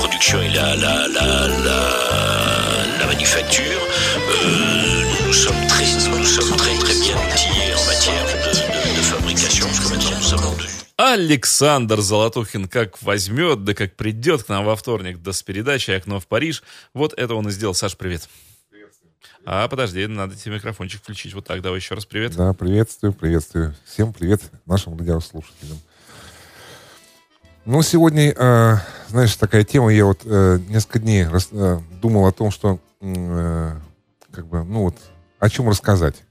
production et la, la, la, la, la manufacture, euh, nous sommes très, nous sommes très, très bien outillés en matière de, de, de fabrication, parce que maintenant nous sommes en dessus. Александр Золотухин как возьмет, да как придет к нам во вторник, да с передачей «Окно в Париж». Вот это он и сделал. Саш, привет. А, подожди, надо тебе микрофончик включить. Вот так, давай еще раз привет. Да, приветствую, приветствую. Всем привет нашим радиослушателям. Ну, сегодня, э, знаешь, такая тема, я вот э, несколько дней рас, э, думал о том, что, э, как бы, ну вот, о чем рассказать.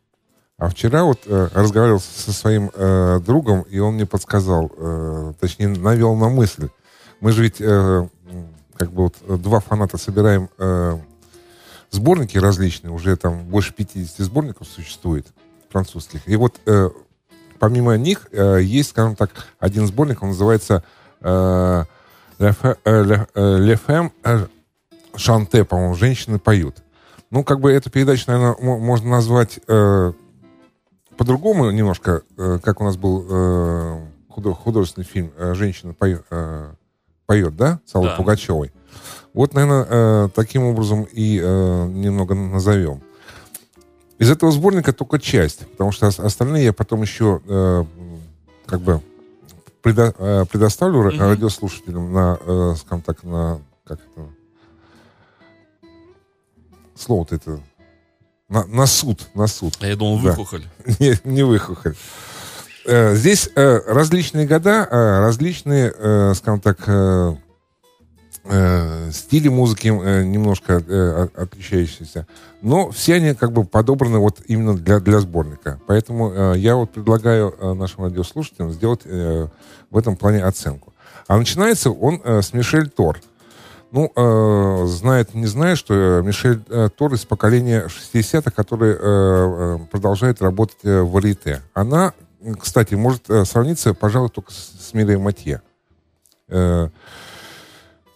А вчера вот э, разговаривал со своим э, другом, и он мне подсказал, э, точнее, навел на мысль. Мы же ведь, э, как бы, вот, два фаната собираем э, сборники различные, уже там больше 50 сборников существует французских. И вот э, помимо них э, есть, скажем так, один сборник, он называется э, «Le Femme Chante», по-моему, «Женщины поют». Ну, как бы эту передачу, наверное, можно назвать э, по-другому немножко, э, как у нас был э, художественный фильм «Женщина поет», э, поет да, с Аллой да. Пугачевой. Вот, наверное, э, таким образом и э, немного назовем. Из этого сборника только часть, потому что остальные я потом еще э, как бы предо, э, предоставлю mm-hmm. радиослушателям на, э, скажем так, на как это слово-то это на, на суд, на суд. А я думал, да. выхухоль. Не, выхухоль. Э, здесь различные года, различные, скажем так, э, стили музыки э, немножко э, отличающиеся, но все они как бы подобраны вот именно для, для сборника. Поэтому э, я вот предлагаю э, нашим радиослушателям сделать э, в этом плане оценку. А начинается он э, с Мишель Тор. Ну, э, знает, не знает, что э, Мишель э, Тор из поколения 60-х, который э, э, продолжает работать э, в Варите. Она, кстати, может сравниться, пожалуй, только с, с Мирой Матье. Э,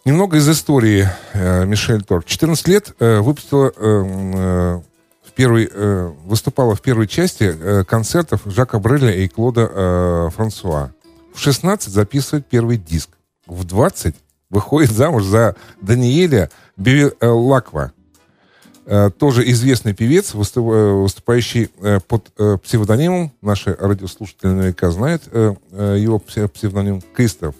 Немного из истории э, Мишель Тор. 14 лет э, выпустила э, э, в первой, э, выступала в первой части э, концертов Жака Бреля и Клода э, Франсуа. В 16 записывает первый диск. В 20 выходит замуж за Даниэля Бевилаква. Э, тоже известный певец, выступ, э, выступающий э, под э, псевдонимом, наши радиослушатели наверняка знают э, его псевдоним Кристоф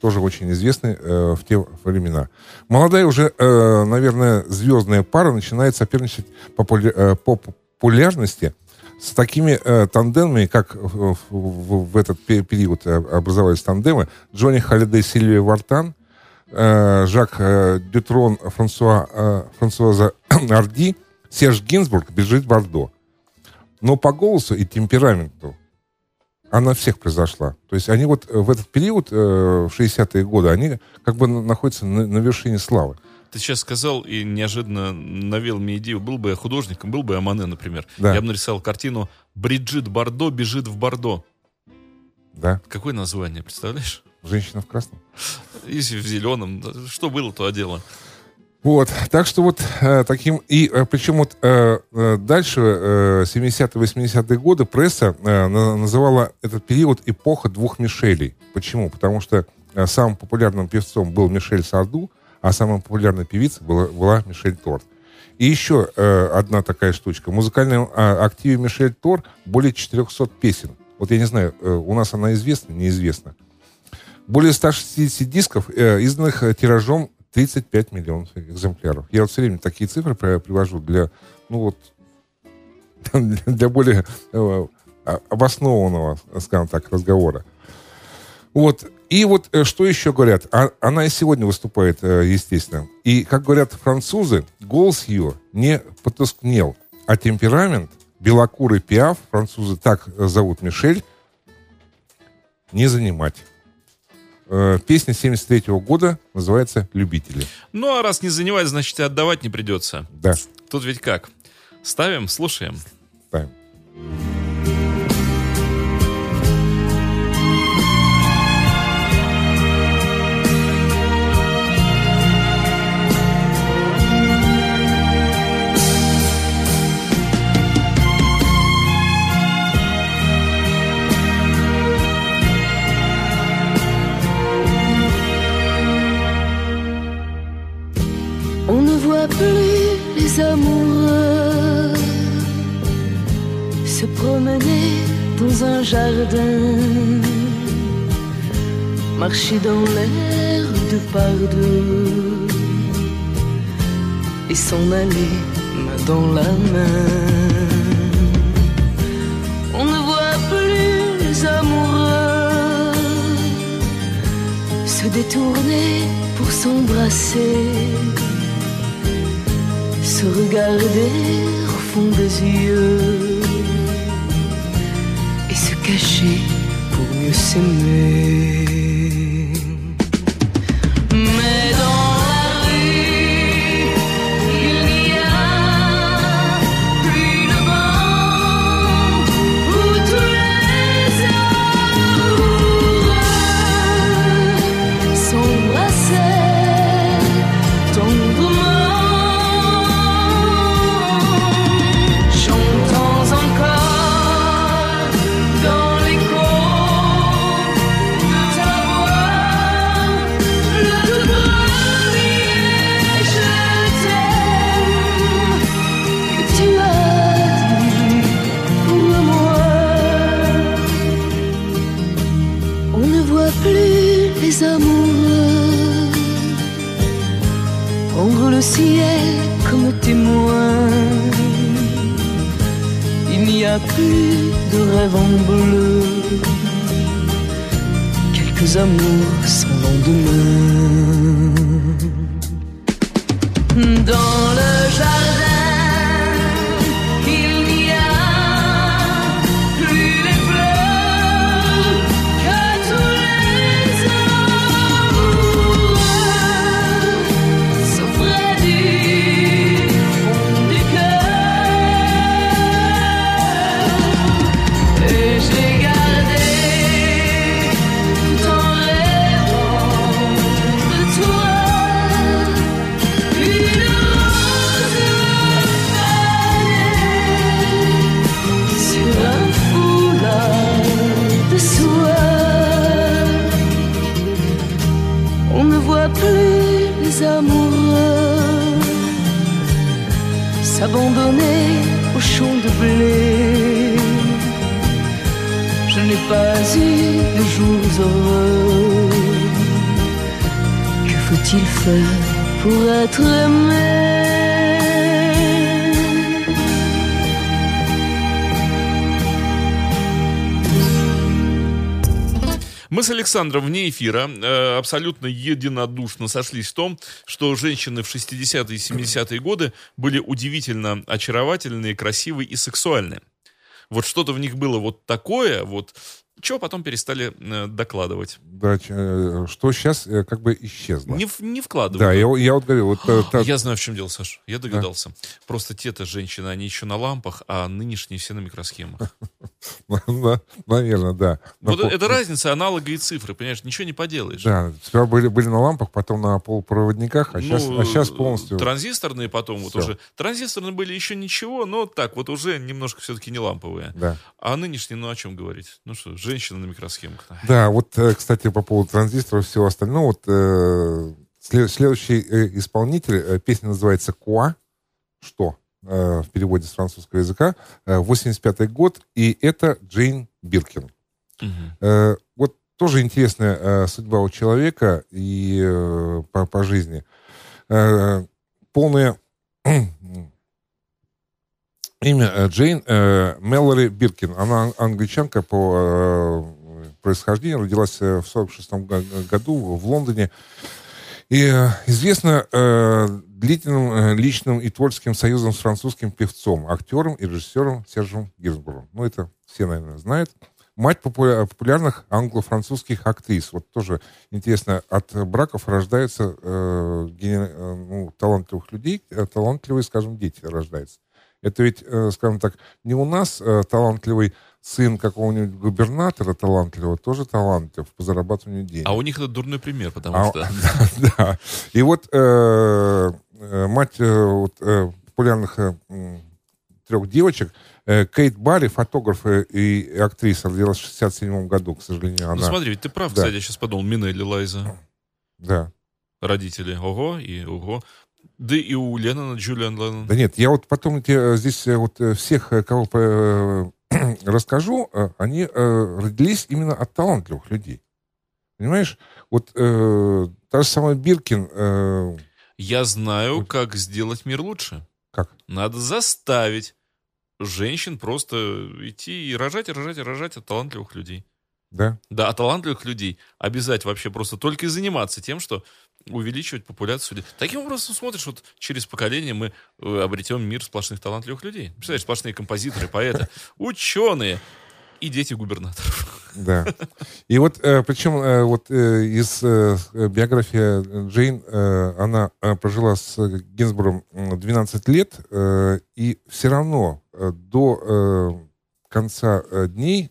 тоже очень известный э, в те времена. Молодая уже, э, наверное, звездная пара начинает соперничать по, популя- э, по популярности с такими э, тандемами, как в, в, в этот период образовались тандемы Джонни Холидей, Сильвия Вартан, э, Жак э, Дютрон, Франсуа, э, Франсуаза Арди, Серж Гинзбург, Бежит Бардо. Но по голосу и темпераменту она всех произошла. То есть они вот в этот период, э, в 60-е годы, они как бы находятся на, на вершине славы. Ты сейчас сказал и неожиданно навел мне идею. Был бы я художником, был бы я Мане, например. Да. Я бы нарисовал картину «Бриджит Бардо бежит в Бордо». Да. Какое название, представляешь? Женщина в красном. Если в зеленом. Что было, то дело. Вот, так что вот э, таким, и э, причем вот э, э дальше, э, 70-80-е годы, пресса э, называла этот период эпоха двух Мишелей. Почему? Потому что э, самым популярным певцом был Мишель Сарду, а самой популярной певицей была, была Мишель Торт. И еще э, одна такая штучка. В музыкальном э, активе Мишель Тор более 400 песен. Вот я не знаю, э, у нас она известна, неизвестна. Более 160 дисков, э, изданных тиражом 35 миллионов экземпляров. Я вот все время такие цифры привожу для, ну вот, для более э, обоснованного, скажем так, разговора. Вот. И вот э, что еще говорят? А, она и сегодня выступает, э, естественно. И, как говорят французы, голос ее не потускнел, а темперамент белокурый пиаф, французы так зовут Мишель, не занимать. Э, песня 73 -го года называется «Любители». Ну, а раз не занимать, значит и отдавать не придется. Да. Тут ведь как? Ставим, слушаем. Un jardin, marcher dans l'air de par deux. Et s'en aller main dans la main. On ne voit plus les amoureux se détourner pour s'embrasser, se regarder au fond des yeux cacher pour mieux s'aimer. Amoureux s'abandonner au champ de blé. Je n'ai pas eu de jours heureux. Que faut-il faire pour être aimé? Мы с Александром вне эфира э, абсолютно единодушно сошлись в том, что женщины в 60-е и 70-е годы были удивительно очаровательные, красивые и сексуальные. Вот что-то в них было вот такое, вот, чего потом перестали э, докладывать. Да, ч- э, что сейчас э, как бы исчезло. Не, в- не вкладывают. Да, я, я вот говорю, вот э, та- Я знаю, в чем дело, Саш. Я догадался. Просто те-то женщины, они еще на лампах, а нынешние все на микросхемах. на- наверное, да. Вот это разница аналога и цифры, понимаешь? Ничего не поделаешь. Да, сперва были, были на лампах, потом на полупроводниках, а, сейчас, Ну, а сейчас полностью... Транзисторные потом вот уже. Транзисторные были еще ничего, но так вот уже немножко все-таки не ламповые. Да. А нынешние, ну о чем говорить? Ну что, женщины на микросхемках. Да, вот, э, кстати, по поводу транзисторов и всего остального, вот э, след- следующий э, исполнитель, э, песня называется «Куа», что э, в переводе с французского языка, э, 85-й год, и это Джейн Биркин. Мгм. Э, вот тоже интересная судьба у человека и по, по жизни. Полное имя э, Джейн э, Мэлори Биркин. Она ан- англичанка по э, происхождению, родилась э, в 46 году в Лондоне. И э, известна э, длительным э, личным и творческим союзом с французским певцом, актером и режиссером Сержем Гинзбургом. Ну, это все, наверное, знают. Мать популя- популярных англо-французских актрис. Вот тоже интересно, от браков рождаются э, э, ну, талантливых людей, э, талантливые, скажем, дети рождаются. Это ведь, э, скажем так, не у нас э, талантливый сын какого-нибудь губернатора талантливого, тоже талантлив по зарабатыванию денег. А у них это дурной пример, потому А, что... да, да. И вот э, мать э, вот, э, популярных э, трех девочек, Кейт Барри, фотограф и актриса, родилась в 67 году, к сожалению, Ну она... смотри, ведь ты прав, Да. кстати, я сейчас подумал, Минелли Лайза. Да. Родители, ого, и ого. Да и у Леннона, Джулиан Леннон. Да нет, я вот потом те, здесь э, вот э, всех, э, кого э, расскажу, э, они э, родились именно от талантливых людей. Понимаешь? Вот э, та же самая Биркин... э, Я знаю, как сделать мир лучше. как? Надо заставить женщин просто идти и рожать, и рожать, и рожать от талантливых людей. Да? Да, от талантливых людей обязать вообще просто только и заниматься тем, что увеличивать популяцию людей. Таким образом, смотришь, вот через поколение мы э, обретем мир сплошных талантливых людей. Представляешь, сплошные композиторы, поэты, ученые и дети губернаторов. Да. И вот, э, причем, э, вот из биографии Джейн, она прожила с Гинзбургом м, 12 лет, и все равно до конца дней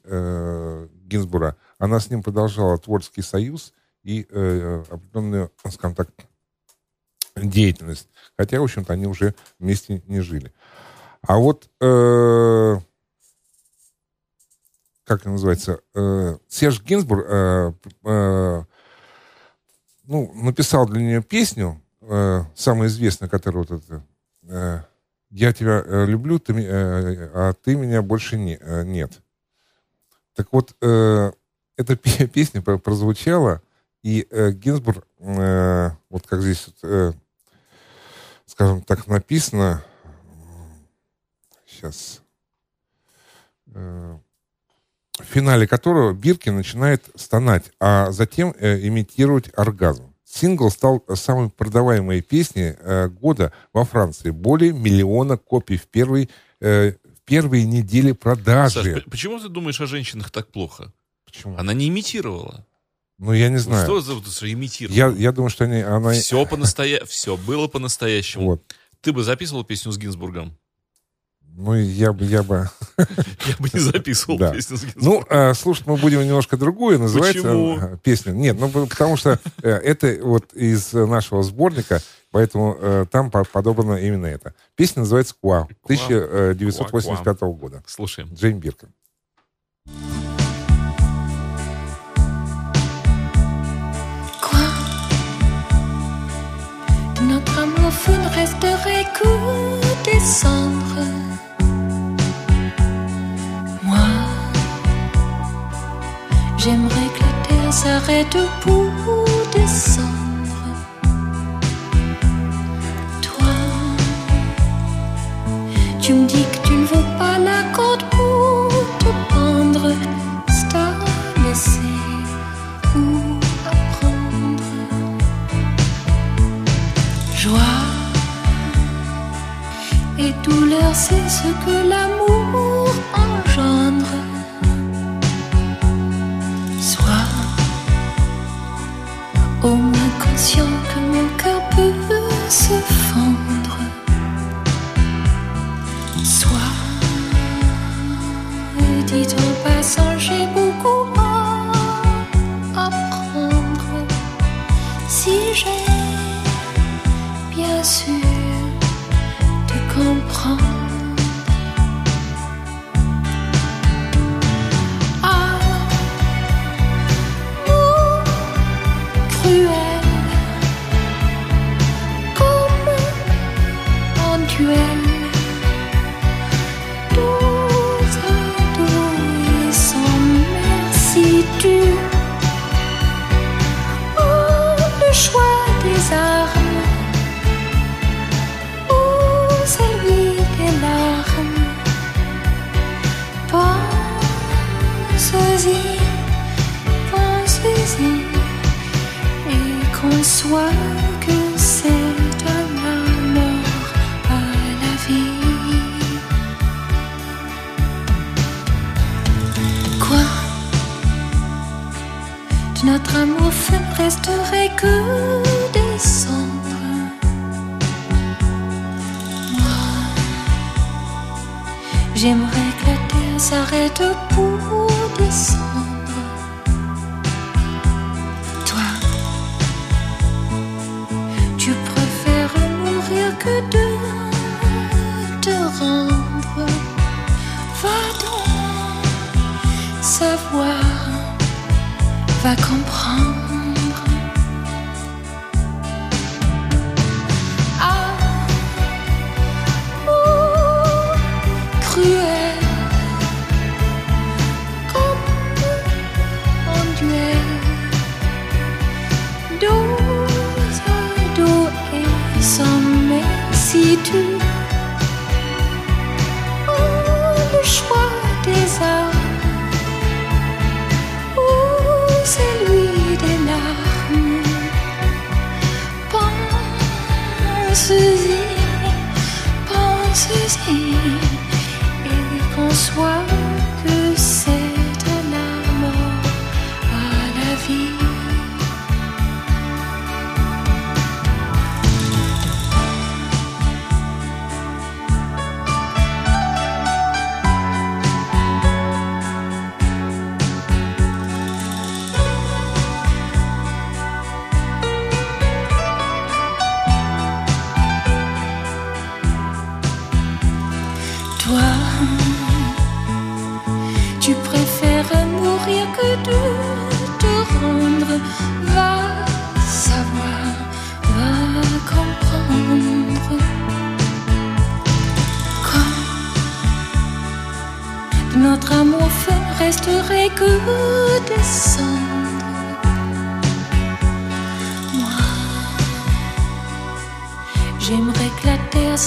Гинзбура она с ним продолжала творческий союз и э, определенную, скажем так, деятельность. Хотя, в общем-то, они уже вместе не жили. А вот э, как это называется, э, Серж Гинзбург э, э, ну, написал для нее песню, э, самую известную, которая вот эта э, «Я тебя э, люблю, ты, э, а ты меня больше не, э, нет». Так вот, э, эта пе- песня про- прозвучала, и э, Гинзбург, э, вот как здесь, э, скажем так, написано, сейчас, э, в финале которого Биркин начинает стонать, а затем э, имитировать оргазм. Сингл стал самой продаваемой песней э, года во Франции. Более миллиона копий в, первый, э, в первые недели продажи. Саш, почему ты думаешь о женщинах так плохо? Почему? Она не имитировала. Ну, я не Ну, знаю. Что за вот это имитировала? Я, я думаю, что они, она... Все по-настоящему. Все было по-настоящему. Вот. Ты бы записывал песню с Гинзбургом? Ну, я бы... Я бы... Я бы не записывал Да. песню с Гинзбургом. Ну, э, слушать мы будем немножко другую. Называется Почему? э, песня. Нет, ну потому что э, это вот из нашего сборника, поэтому э, там по- подобрано именно это. Песня называется «Куа» 1985 года. Слушаем. Джейн Биркин. Quoi ne resterait que des. Moi, j'aimerais que la terre s'arrête pour descendre. Toi, tu me dis que tu douleur, c'est ce que l'amour engendre. Sois au moins conscient que mon cœur peut se fendre. Sois, dit en passant, j'ai beaucoup à apprendre. Si j'ai bien sûr 好。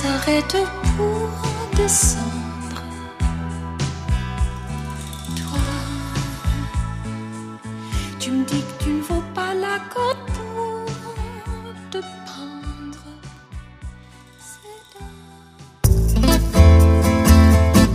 s'arrête pour descendre. Toi, tu me dis que tu ne vaux pas la corde pour te pendre. C'est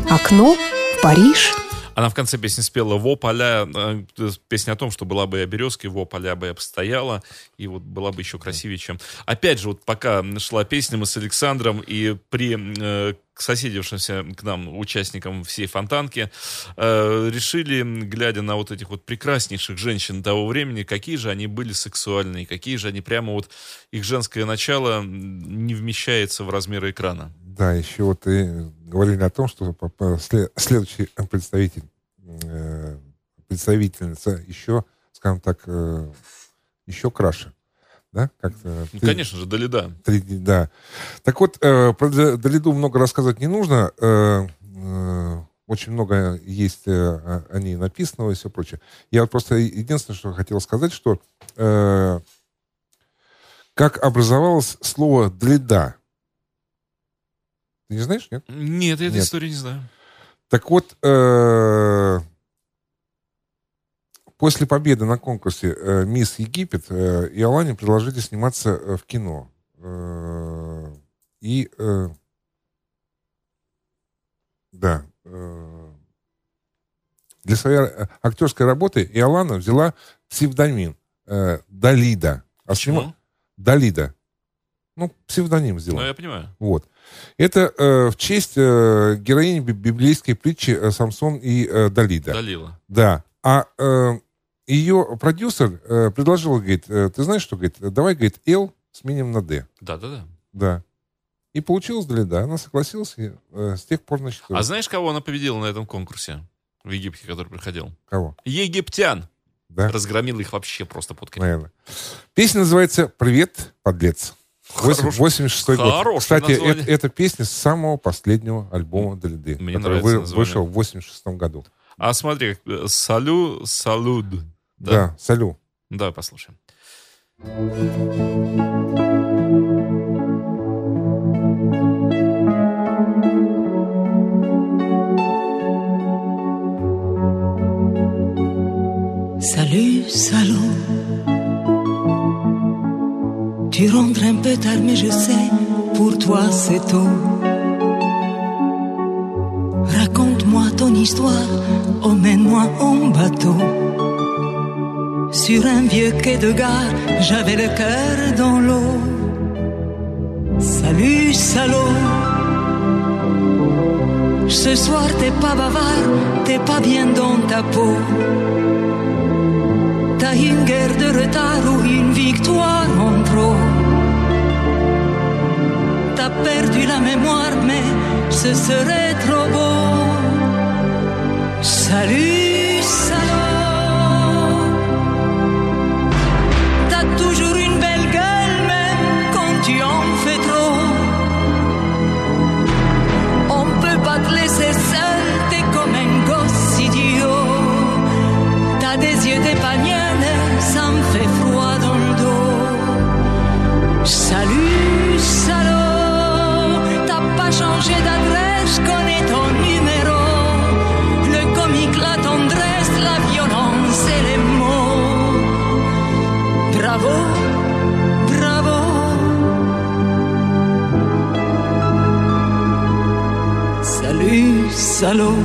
dans Окно в Париж. Она в конце песни спела «Во поля», э, песня о том, что была бы я березкой, во поля бы я постояла, и вот была бы еще красивее, чем... Опять же, вот пока шла песня, мы с Александром и при э, к соседившимся к нам участникам всей фонтанки э, решили, глядя на вот этих вот прекраснейших женщин того времени, какие же они были сексуальные, какие же они прямо вот, их женское начало не вмещается в размеры экрана. Да, еще вот и говорили о том, что следующий представитель, э, представительница еще, скажем так, э, еще краше. Да? Как-то Ну, ты- конечно же, Далида. Три- да. Так вот, э, про Д- Далиду много рассказывать не нужно. Э, э, очень много есть э, о ней написанного и все прочее. Я вот просто единственное, что хотел сказать, что э, как образовалось слово «длида». Ты не знаешь, нет? Нет, я этой истории не знаю. Так вот, э, после победы на конкурсе э, «Мисс Египет» э, Иолане предложили сниматься э, в кино. Э, и, э, да, для своей актерской работы Иолана взяла псевдоним Далида. А Почему? Далида. Ну, псевдоним сделала. Ну, я понимаю. Вот. Это э, в честь э, героини би- библейской притчи э, Самсон и э, Далида. Далила. Да. А э, ее продюсер э, предложил, говорит, э, ты знаешь что, говорит, давай, говорит, Л сменим на Д. Да-да-да. Да. И получилось Далида. Она согласилась, и э, с тех пор, значит, А знаешь, кого она победила на этом конкурсе в Египте, который приходил? кого? Египтян. Да, Разгромил их вообще просто под корень. наверное. Песня называется «Привет, подлец». Восемь- Хорош- 86 год. Кстати, название. это, это песня с самого последнего альбома Далиды, Мне который нравится вы- вышел в 86 году. А смотри, салю, салюд. Да, Да. салю. Да, послушаем. Salut, salaud. Tu rentres un peu tard, mais je sais, pour toi c'est tôt. Raconte-moi ton histoire, emmène-moi en bateau. Sur un vieux quai de gare, j'avais le cœur dans l'eau. Salut, salaud. Ce soir t'es pas bavard, t'es pas bien dans ta peau. Une guerre de retard ou une victoire en trop. T'as perdu la mémoire, mais ce serait trop beau. Salut, salaud. T'as toujours une belle gueule, même quand tu en salaud.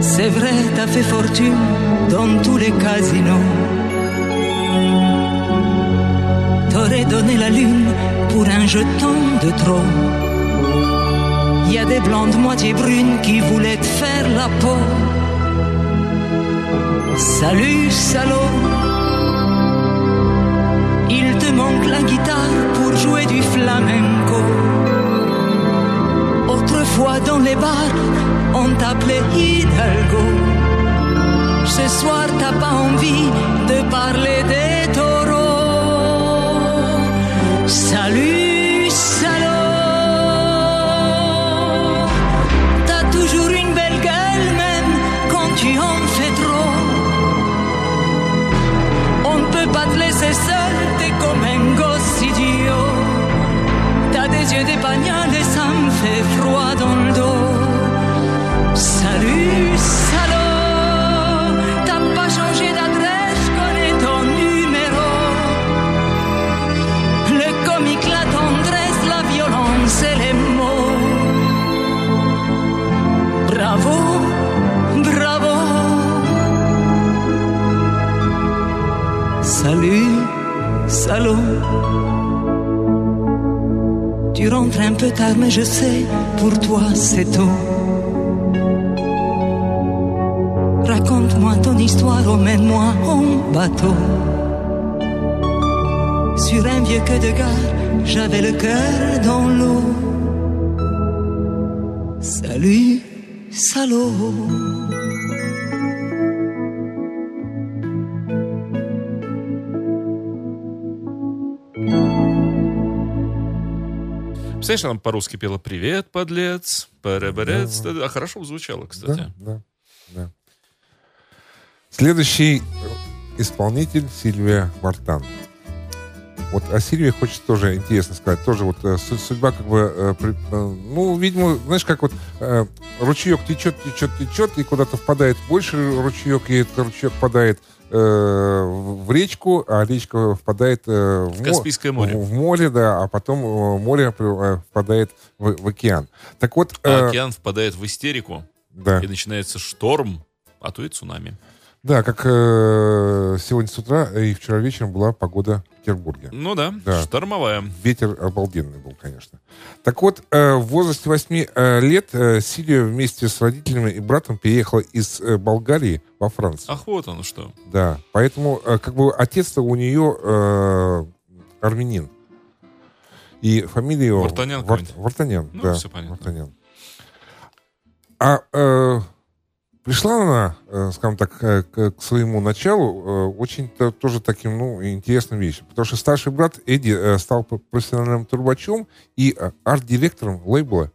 C'est vrai, t'as fait fortune dans tous les casinos. T'aurais donné la lune pour un jeton de trop. Y a des blondes moitié brunes qui voulaient te faire la peau. Salut, salaud. Il te manque la guitare pour jouer du flamenco. Dans les bars, on t'appelait Hidalgo. Ce soir, t'as pas envie de parler des taureaux. Salut, salaud. T'as toujours une belle gueule, même quand tu en fais trop. On ne peut pas te laisser seul, t'es comme un gosse idiot. T'as des yeux d'épagnol Tu rentres un peu tard, mais je sais, pour toi c'est tôt. Raconte-moi ton histoire, emmène-moi en bateau. Sur un vieux queue de gare, j'avais le cœur dans l'eau. Salut, salaud. Представляешь, она по-русски пела «Привет, подлец», «Парабарец». А хорошо звучало, кстати. Да, да, да. Следующий исполнитель Сильвия Мартан. Вот о Сильвии хочется тоже интересно сказать. Тоже вот э, су- судьба как бы... э, э, ну, видимо, знаешь, как вот ручеек течет, течет, течет, и куда-то впадает больше ручеек, и этот ручеек впадает э, в в речку, а речка впадает э, в, мо- Каспийское море. В, в море, да, а потом э, море э, впадает в, в океан. Так вот... А э, океан впадает в истерику, да. и начинается шторм, а то и цунами. Да, как э, сегодня с утра и вчера вечером была погода в Петербурге. Ну да, Да. штормовая. Ветер обалденный был, конечно. Так вот, э, в возрасте 8 э, лет э, Силия вместе с родителями и братом переехала из э, Болгарии во Францию. Ах, вот оно что. Да, поэтому э, как бы отец-то у нее э, армянин. И фамилия его... Вартанян Вар-? Вартанян, Ну, да. всё понятно. Вартанян. А э, пришла она, э, скажем так, э, к, к своему началу э, очень то- тоже таким, ну, интересным вещью. Потому что старший брат Эдди э, стал профессиональным трубачом и арт-директором лейбла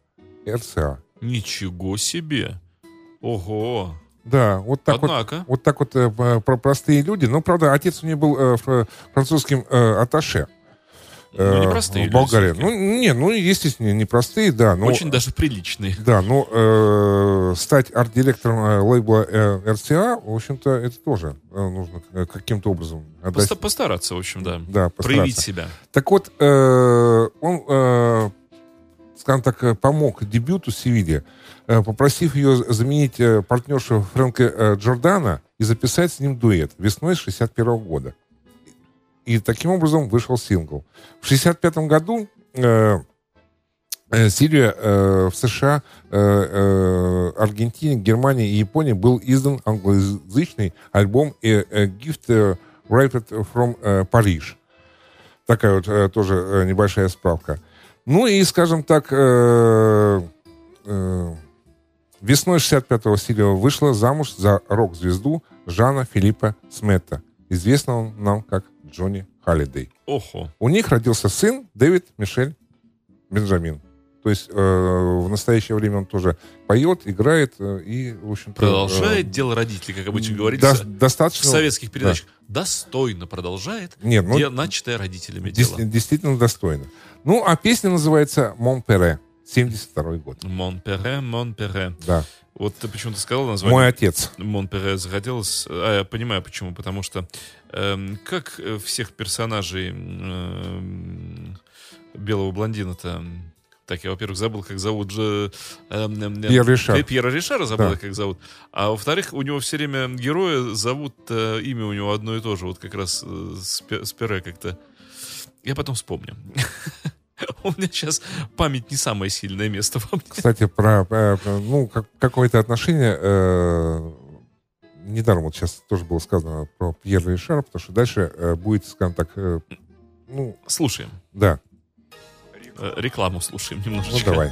РЦА. Ничего себе. Ого. Да, вот так вот. Однако. Вот так вот э, п- про простые люди. Но, правда, отец у нее был э, фр- французским э, атташе. Ну, э, непростые в люди Болгарии. всё-таки. Ну, не, ну, естественно, непростые, да. Но, Очень даже приличный. Да, но э, стать арт-директором э, лейбла э, РЦА, в общем-то, это тоже э, нужно э, каким-то образом отдать. Поста- постараться, в общем, да. Да, Проявить постараться. себя. Так вот, э, он, э, скажем так, э, помог дебюту Севилье, э, попросив ее заменить э, партнершу Фрэнка э, Джордана и записать с ним дуэт весной 61 года. И таким образом вышел сингл. В 65 году э, э, Сирия э, в США, э, э, Аргентине, Германии и Японии был издан англоязычный альбом э, э, Gift Wrapped from э, Paris. Такая вот э, тоже э, небольшая справка. Ну и, скажем так, э, э, весной 65-го Силия вышла замуж за рок-звезду Жана Филиппа Смета, известного нам как Джонни Халлидей. Охо. У них родился сын Дэвид Мишель Бенджамин. То есть э, в настоящее время он тоже поет, играет э, и, в общем-то... Продолжает э, дело родителей, как обычно до- говорится. В достаточно... советских передачах достойно продолжает Нет, ну, де- начатое родителями дес- дело. действительно достойно. Ну, а песня называется «Монпере», 72 год. Монпере, Монпере. Да. Вот ты почему-то сказал название. Мой отец. Монпере захотелось. А, я понимаю почему. Потому что как э, всех персонажей эм, белого блондина-то Так, я, во-первых, забыл, как зовут же... эм, эм, Пьер Ришар. Пье- Пьера Ришара забыл, Да. как зовут. А во-вторых, у него все время героя зовут, э, имя у него одно и то же, вот как раз э, с, с как-то. Я потом вспомню. У меня сейчас память не самое сильное место во мне. Кстати, про, э, ну, как- какое-то отношение... недаром вот сейчас тоже было сказано про Пьера Ришара, потому что дальше э, будет, скажем так, э, ну, Слушаем. да, Э, Рекламу слушаем ну немножечко. давай.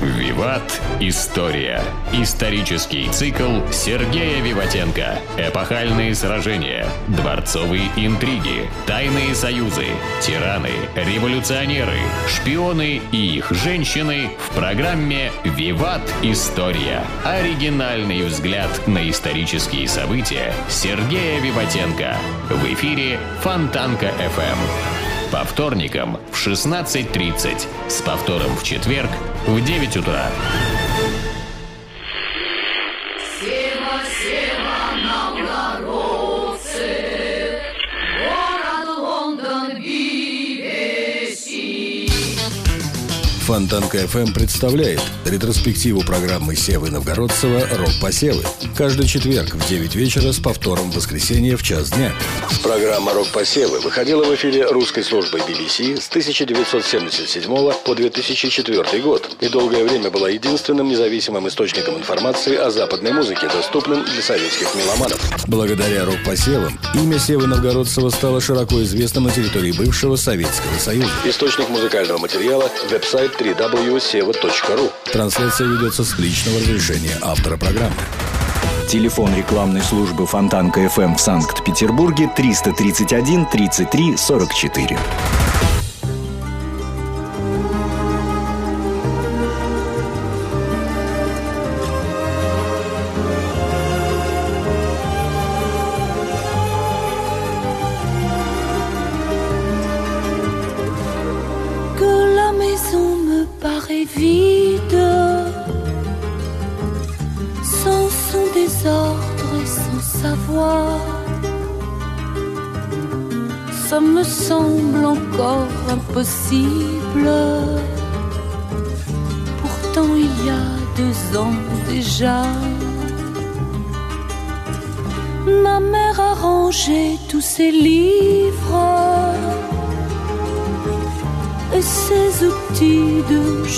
Виват. История. Исторический цикл Сергея Виватенко. Эпохальные сражения. Дворцовые интриги. Тайные союзы. Тираны. Революционеры. Шпионы и их женщины в программе «Виват. История». Оригинальный взгляд на исторические события Сергея Виватенко. В эфире Фонтанка FM. По вторникам в 16.30. С повтором в четверг в 9 утра. Фонтанка FM представляет ретроспективу программы Севы Новгородцева «Рок-посевы». Каждый четверг в 9 вечера с повтором в воскресенье в час дня. Программа «Рок-посевы» выходила в эфире русской службы BBC с 1977 по 2004 год и долгое время была единственным независимым источником информации о западной музыке, доступным для советских меломанов. Благодаря «Рок-посевам» имя Севы Новгородцева стало широко известным на территории бывшего Советского Союза. Источник музыкального материала – веб-сайт www.seva.ru. Трансляция ведется с личного разрешения автора программы. Телефон рекламной службы Фонтанка ФМ в Санкт-Петербурге 331 33 44.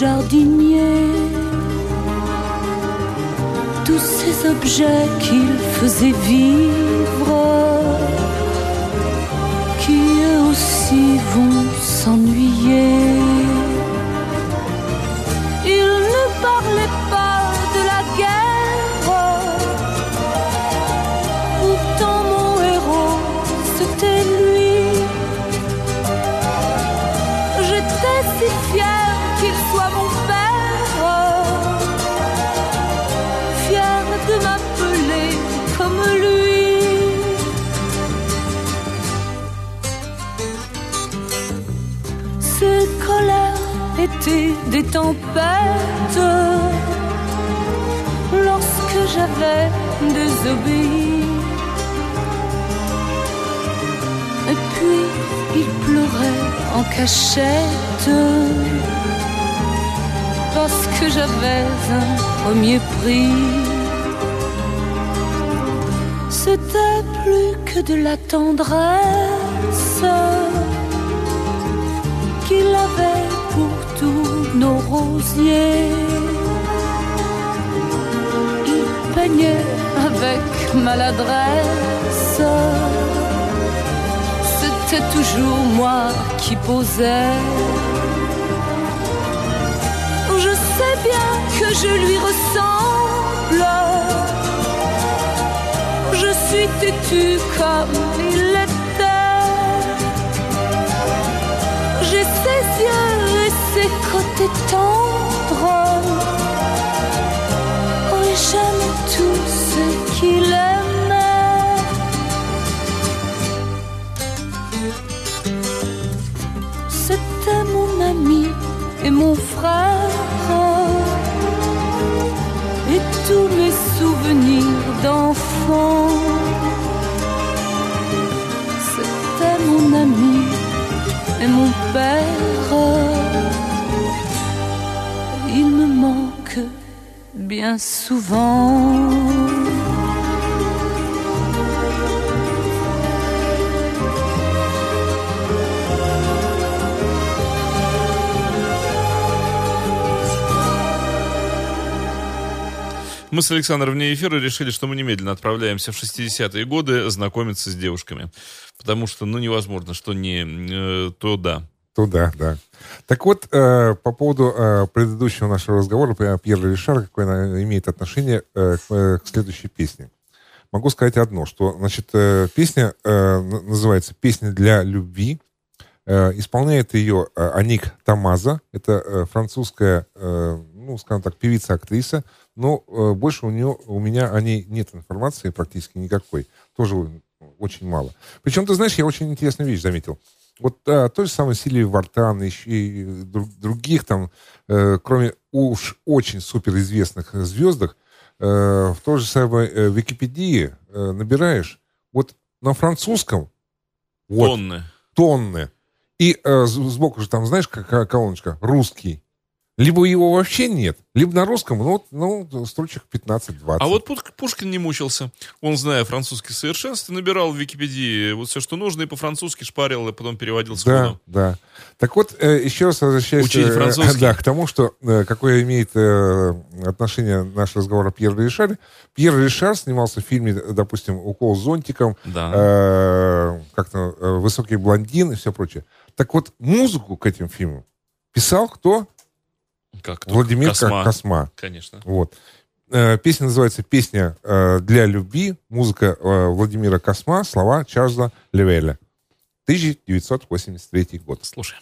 Jardinier. Tous ces objets qu'il faisait vivre, qui eux aussi vont s'ennuyer. Des tempêtes lorsque j'avais désobéi. Et puis il pleurait en cachette parce que j'avais un premier prix. C'était plus que de la tendresse qu'il avait nos rosiers. Il peignait avec maladresse c'était toujours moi qui posais. Je sais bien que je lui ressemble. Je suis têtue comme il l'était. J'ai ses yeux et ses T'es t'étendre souvent. Мы с Александром вне эфира решили, что мы немедленно отправляемся в 60-е годы знакомиться с девушками. Потому что, ну, невозможно, что не э, то да. Туда, да. Так вот, э, по поводу э, предыдущего нашего разговора про Пьера Ришара, какое она имеет отношение э, к, э, к следующей песне. Могу сказать одно, что, значит, э, песня э, называется «Песня для любви». Э, исполняет ее э, Аник Тамаза. Это э, французская, э, ну, скажем так, певица-актриса. Но э, больше у нее, у меня о ней нет информации практически никакой. Тоже очень мало. Причем, ты знаешь, я очень интересную вещь заметил. Вот а, той же самой Сильвии Вартан, и друг- других там, э, кроме уж очень суперизвестных звездах, э, в той же самой э, Википедии э, набираешь, вот на французском вот, Тонны. тонны. И э, сбоку же там, знаешь, какая колоночка? Русский. Либо его вообще нет, либо на русском, ну, ну строчек 15-20. А вот Пуш- Пушкин не мучился. Он, зная французский в совершенстве, набирал в Википедии вот все, что нужно, и по-французски шпарил, и потом переводил с Да, да. Так вот, э, еще раз возвращаясь э, да, к тому, что э, какое имеет отношение наш разговор о Пьере Ришаре. Пьер Ришар снимался в фильме, допустим, «Укол зонтиком», Да. э, как-то «Высокий блондин» и все прочее. Так вот, музыку к этим фильмам писал кто? Как? Владимир Косма. Косма. Конечно. Вот. Э, Песня называется «Песня э, для любви». Музыка э, Владимира Косма, слова Чарльза Левеля. 1983 год. Слушай.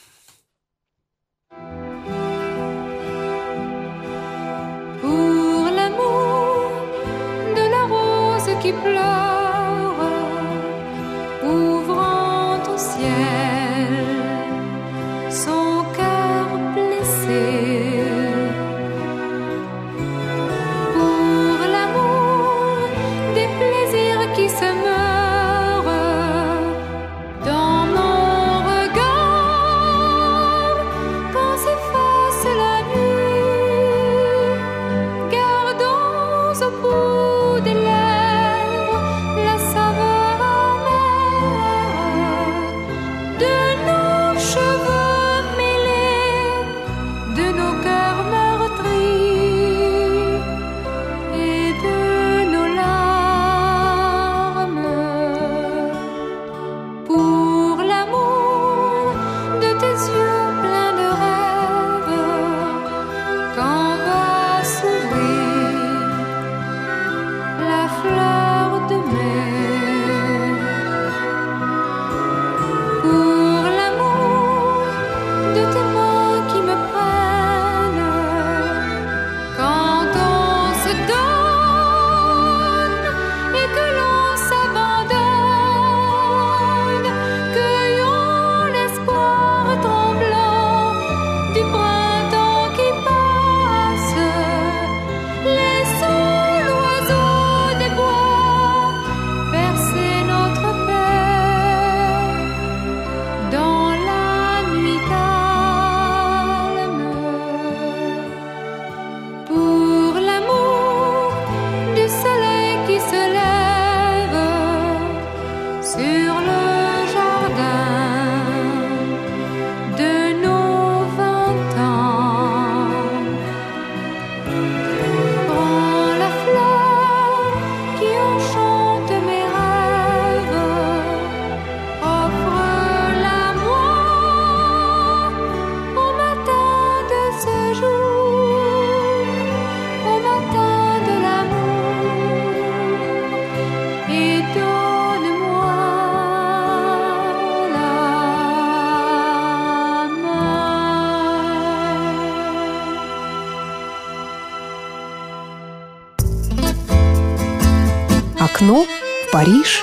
Париж.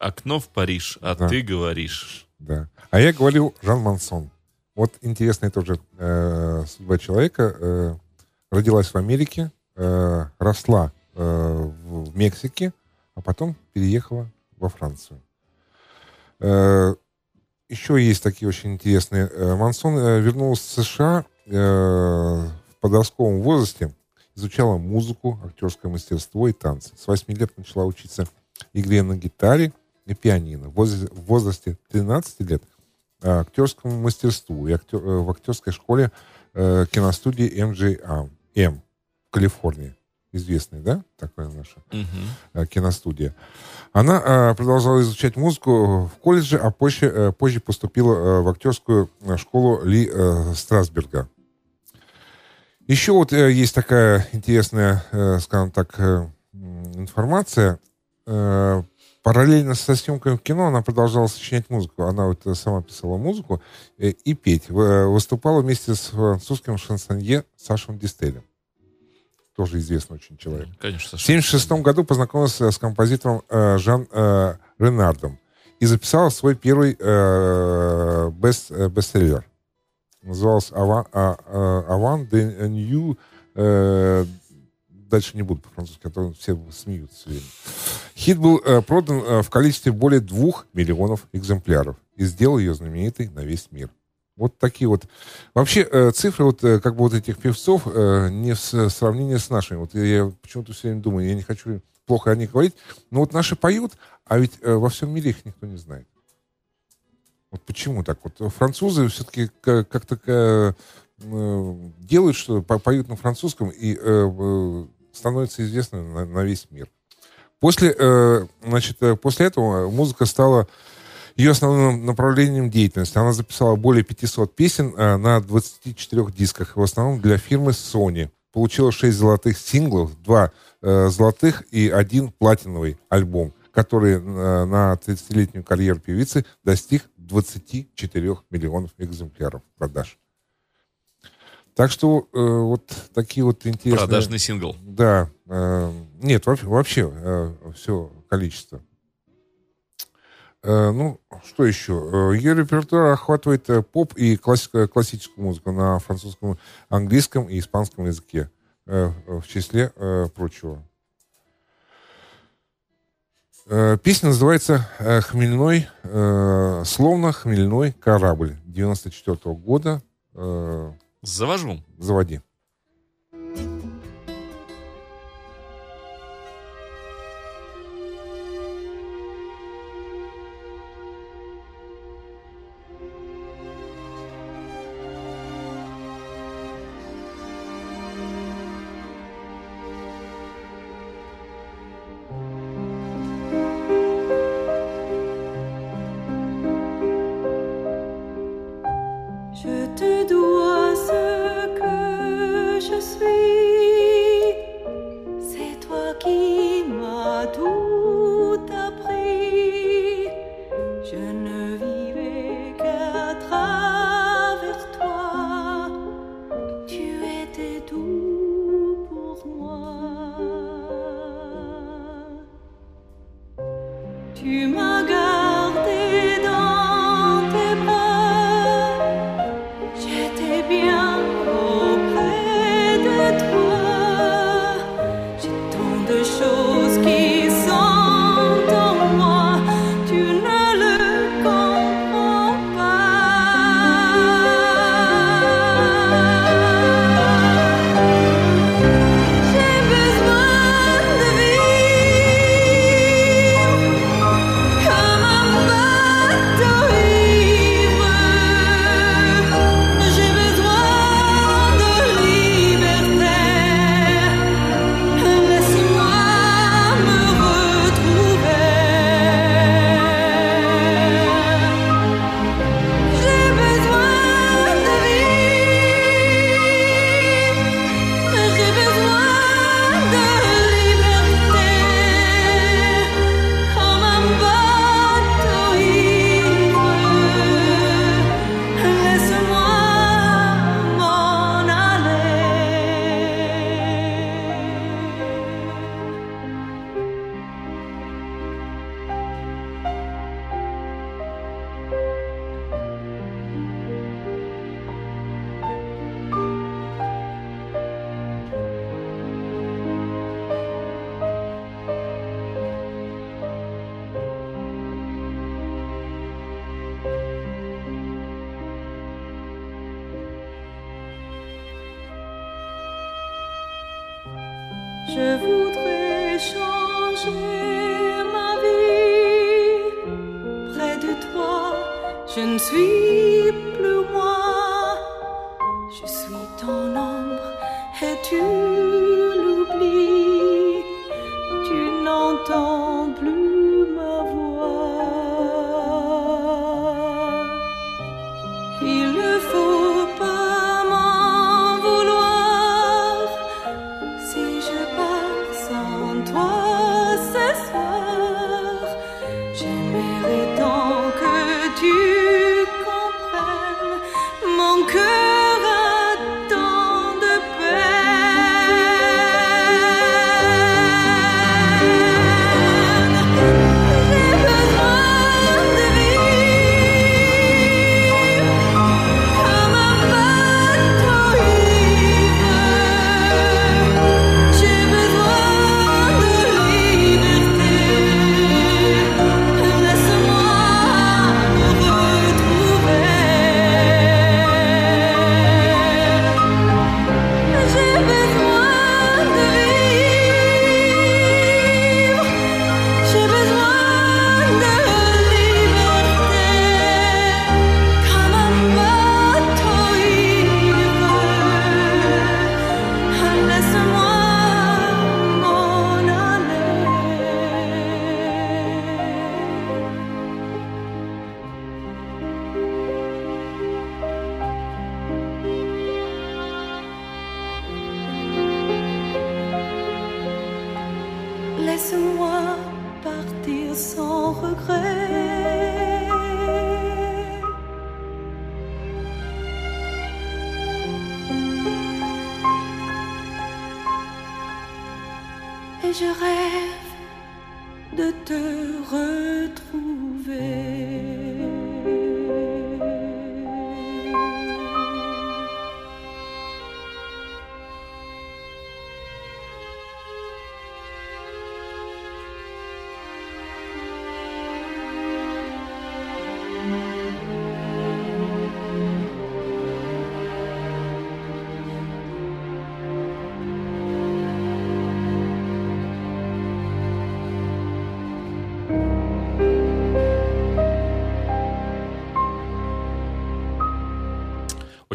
Окно в Париж, а Да. ты говоришь. Да. А я говорил Жан Мансон. Вот интересная тоже э, судьба человека. Э, родилась в Америке, э, росла э, в, в Мексике, а потом переехала во Францию. Э, еще есть такие очень интересные. Э, Мансон э, вернулся в США э, в подростковом возрасте изучала музыку, актерское мастерство и танцы. С 8 лет начала учиться игре на гитаре и пианино. В возрасте, в возрасте 13 лет э, актерскому мастерству и актер, э, в актерской школе э, киностудии MGM M в Калифорнии. Известная, да, такая наша э, киностудия. Она э, продолжала изучать музыку в колледже, а позже, э, позже поступила э, в актерскую школу Ли э, Страсберга. Еще вот э, есть такая интересная, э, скажем так, э, информация. Параллельно со съемками в кино она продолжала сочинять музыку. Она вот сама писала музыку и петь. Выступала вместе с французским шансонье Сашем Дистелем. Тоже известный очень человек. Конечно, В Саша. 1976 году познакомился с композитором Жан Ренардом и записал свой первый бест, бестселлер. Назывался «Avant, а, а, Avant de New...» э, Дальше не буду по-французски, а то все смеются. время. Хит был э, продан э, в количестве более двух миллионов экземпляров и сделал ее знаменитой на весь мир. Вот такие вот. Вообще э, цифры вот э, как бы вот этих певцов э, не в сравнении с нашими. Вот я почему-то все время думаю, я не хочу плохо о них говорить, но вот наши поют, а ведь э, во всем мире их никто не знает. Вот почему так вот? Французы все-таки как-то э, делают, что по- поют на французском и э, становятся известны на, на весь мир. После, э, значит, после этого музыка стала ее основным направлением деятельности. Она записала более 500 песен на 24 дисках, в основном для фирмы Sony. Получила 6 золотых синглов, 2 э, золотых и один платиновый альбом, который на 30-летнюю карьеру певицы достиг 24 миллионов экземпляров продаж. Так что э, вот такие вот интересные... Продажный сингл. Да. э, нет, вообще, вообще все количество. Э, ну, что еще? Э, Ее репертуар охватывает э, поп и классика- классическую музыку на французском, английском и испанском языке, э, в числе э, прочего. Э, Песня называется э, «Хмельной», э, словно «Хмельной корабль» 94 года. Э, Завожу. Заводи. Je voudrais changer ma vie. Près de toi, je ne suis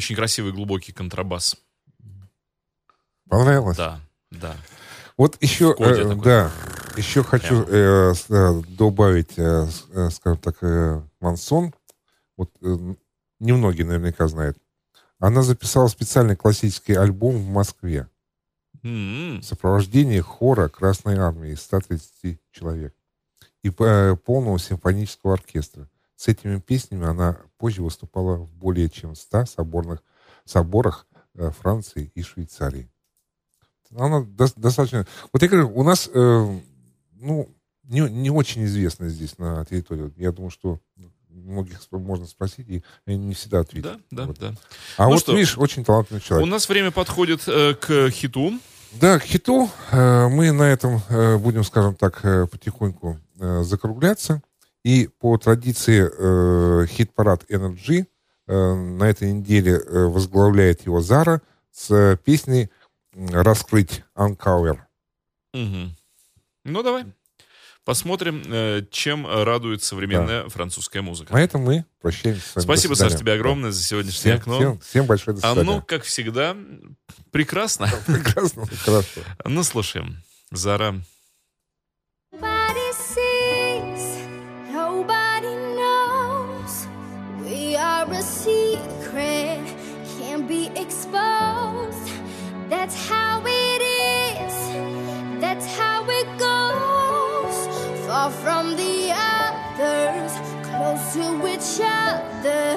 Очень красивый глубокий контрабас. Понравилось? Да, да. Вот еще, э, да, еще хочу э, э, добавить, э, э, скажем так, э, Мансон. Вот э, немногие наверняка знают. Она записала специальный классический альбом в Москве М, в сопровождении хора Красной Армии из 130 человек и э, полного симфонического оркестра. С этими песнями она позже выступала в более чем 100 соборных, соборах э, Франции и Швейцарии. Она дос- достаточно... Вот я говорю, у нас, э, ну, не, не очень известно здесь на территории. Я думаю, что многих можно спросить, и они не всегда ответят. Да, да, Вот. да. А Ну вот, что, видишь, очень талантливый человек. У нас время подходит э, к хиту. Да, к хиту э, мы на этом э, будем, скажем так, э, потихоньку э, закругляться. И по традиции э, хит-парад Energy э, на этой неделе э, возглавляет его Зара с э, песней «Раскрыть Uncover». Мгм. Ну, давай. Посмотрим, э, чем радует современная французская музыка. На этом мы прощаемся с вами. Спасибо, Саш, тебе огромное Да. за сегодняшнее Всем, окно. всем, всем большое до свидания. Оно, как всегда, прекрасно. Прекрасно, хорошо. Ну, слушаем. Зара. Nobody That's how it is, that's how it goes. Far from the others, close to each other.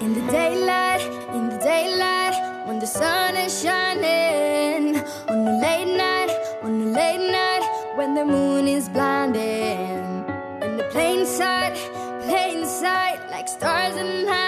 In the daylight, in the daylight, when the sun is shining. On the late night, on the late night, when the moon is blinding. In the plain sight, plain sight, like stars in hiding.